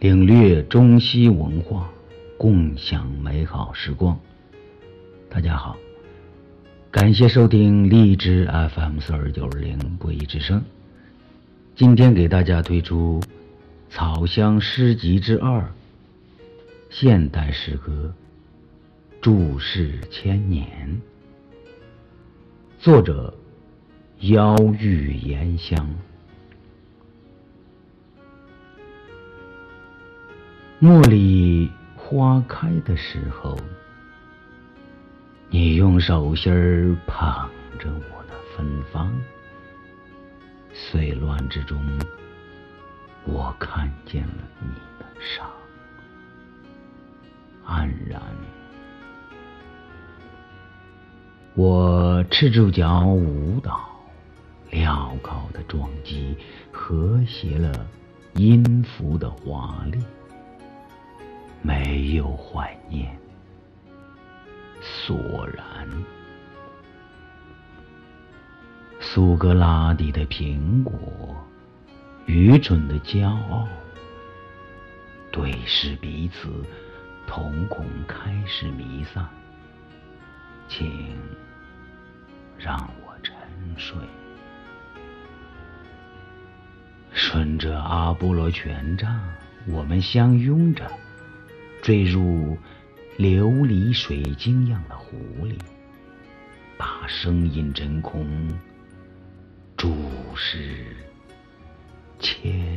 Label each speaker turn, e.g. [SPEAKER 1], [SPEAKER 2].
[SPEAKER 1] 领略中西文化，共享美好时光。大家好，感谢收听荔枝 FM 四二九二零不一之声。今天给大家推出《草香诗集之二》现代诗歌《注释千年》，作者妖玉言香。茉莉花开的时候。你用手心儿捧着我的芬芳，碎乱之中，我看见了你的伤，黯然。我赤住脚舞蹈，镣铐的撞击和谐了音符的华丽，没有怀念。索然，苏格拉底的苹果，愚蠢的骄傲，对视彼此，瞳孔开始弥散。请让我沉睡，顺着阿波罗权杖，我们相拥着，坠入。琉璃水晶样的湖里，把声音真空，注视千。